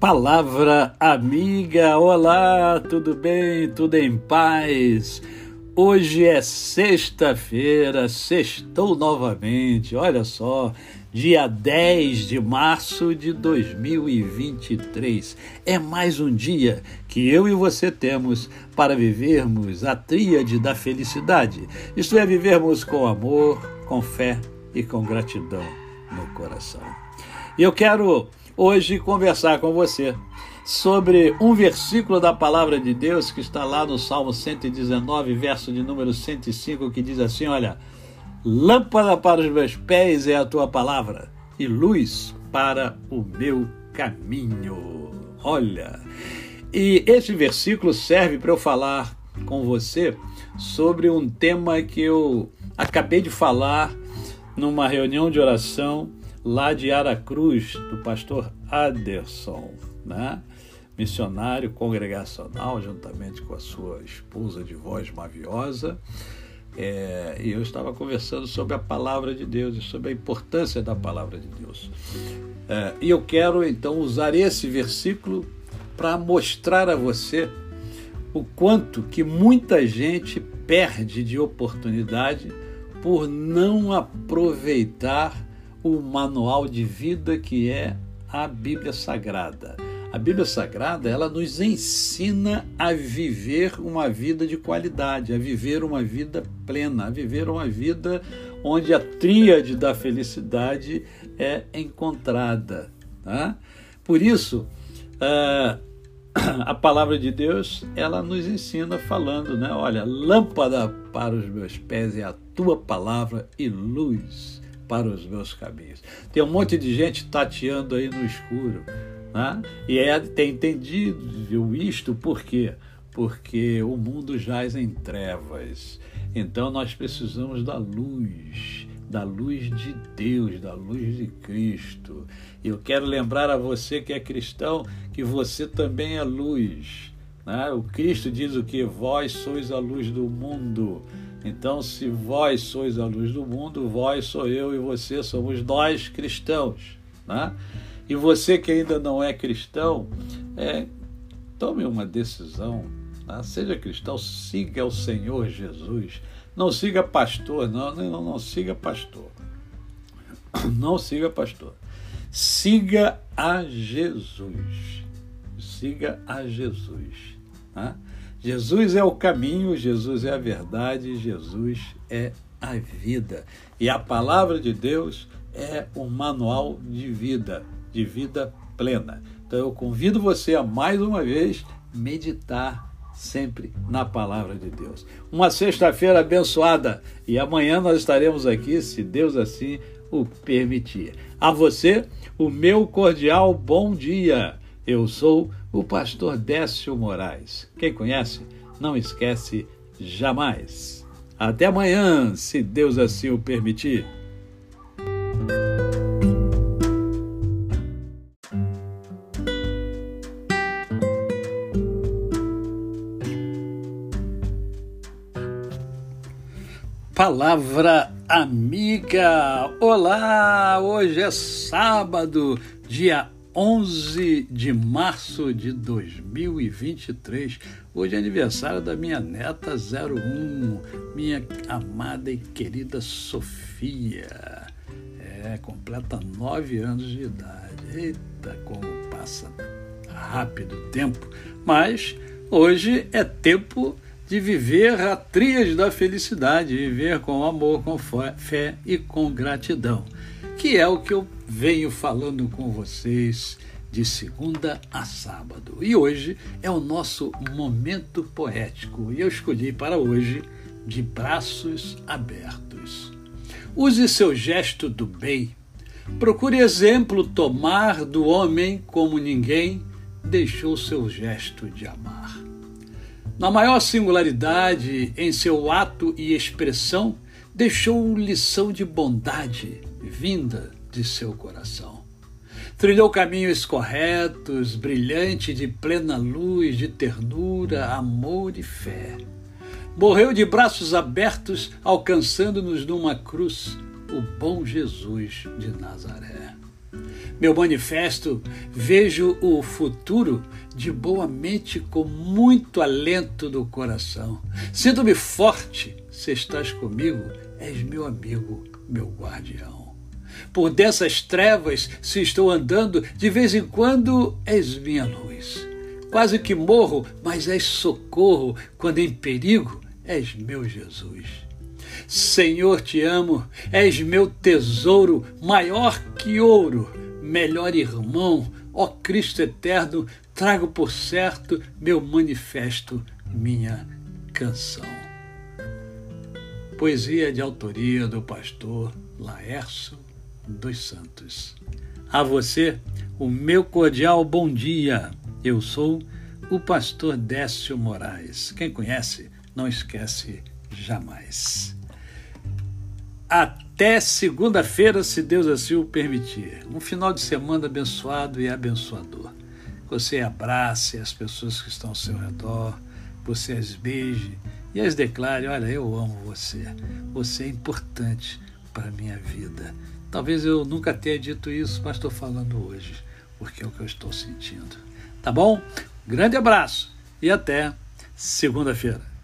Palavra amiga, olá, tudo bem? Tudo em paz? Hoje é sexta-feira, sextou novamente, olha só, dia 10 de março de 2023. É mais um dia que eu e você temos para vivermos a tríade da felicidade, isto é, vivermos com amor, com fé e com gratidão no coração. E eu quero hoje conversar com você sobre um versículo da palavra de Deus que está lá no Salmo 119, verso de número 105, que diz assim: Olha, lâmpada para os meus pés é a tua palavra e luz para o meu caminho. Olha, e esse versículo serve para eu falar com você sobre um tema que eu acabei de falar numa reunião de oração lá de Aracruz, do pastor Aderson, né? missionário congregacional, juntamente com a sua esposa de voz maviosa. É, e eu estava conversando sobre a palavra de Deus e sobre a importância da palavra de Deus. É, e eu quero então usar esse versículo para mostrar a você o quanto que muita gente perde de oportunidade por não aproveitar o manual de vida que é a Bíblia Sagrada. A Bíblia Sagrada, ela nos ensina a viver uma vida de qualidade, a viver uma vida plena, a viver uma vida onde a tríade da felicidade é encontrada. Tá? Por isso, uh, a palavra de Deus, ela nos ensina falando, né? Olha, lâmpada para os meus pés é a tua palavra e luz para os meus caminhos. Tem um monte de gente tateando aí no escuro, né? E é, tem entendido isto por quê? Porque o mundo jaz em trevas. Então nós precisamos da luz, da luz de Deus, da luz de Cristo. Eu quero lembrar a você que é cristão que você também é luz. Né? O Cristo diz o que? Vós sois a luz do mundo. Então, se vós sois a luz do mundo, vós sou eu e você somos nós cristãos. Né? E você que ainda não é cristão, é, tome uma decisão. Né? Seja cristão, siga o Senhor Jesus. Não siga pastor, não, não, não siga pastor. Não siga pastor. Siga a Jesus. Siga a Jesus. Né? Jesus é o caminho, Jesus é a verdade, Jesus é a vida. E a palavra de Deus é um manual de vida, de vida plena. Então eu convido você a mais uma vez meditar sempre na palavra de Deus. Uma sexta-feira abençoada e amanhã nós estaremos aqui, se Deus assim o permitir. A você, o meu cordial bom dia. Eu sou o pastor Décio Moraes. Quem conhece, não esquece jamais. Até amanhã, se Deus assim o permitir. Palavra amiga. Olá, hoje é sábado, dia 11 de março de 2023. Hoje é aniversário da minha neta 01, minha amada e querida Sofia. É, completa nove anos de idade. Eita, como passa rápido o tempo. Mas hoje é tempo de viver a tríade da felicidade, viver com amor, com fé e com gratidão que é o que eu venho falando com vocês de segunda a sábado. E hoje é o nosso momento poético e eu escolhi para hoje de braços abertos. Use seu gesto do bem. Procure exemplo tomar do homem como ninguém deixou seu gesto de amar. Na maior singularidade em seu ato e expressão, deixou lição de bondade vinda de seu coração. Trilhou caminhos corretos, brilhante de plena luz, de ternura, amor e fé. Morreu de braços abertos, alcançando-nos numa cruz o bom Jesus de Nazaré. Meu manifesto, vejo o futuro de boa mente com muito alento do coração. Sinto-me forte, se estás comigo, és meu amigo, meu guardião. Por dessas trevas, se estou andando, de vez em quando és minha luz. Quase que morro, mas és socorro, quando em perigo, és meu Jesus. Senhor, te amo, és meu tesouro, maior que ouro, melhor irmão, ó Cristo eterno, trago por certo meu manifesto, minha canção. Poesia de autoria do pastor Laércio dos Santos. A você, o meu cordial bom dia. Eu sou o pastor Décio Moraes. Quem conhece, não esquece jamais. Até segunda-feira, se Deus assim o permitir. Um final de semana abençoado e abençoador você abrace as pessoas que estão ao seu redor, você as beije e as declare: Olha, eu amo você, você é importante para a minha vida. Talvez eu nunca tenha dito isso, mas estou falando hoje, porque é o que eu estou sentindo. Tá bom? Grande abraço e até segunda-feira.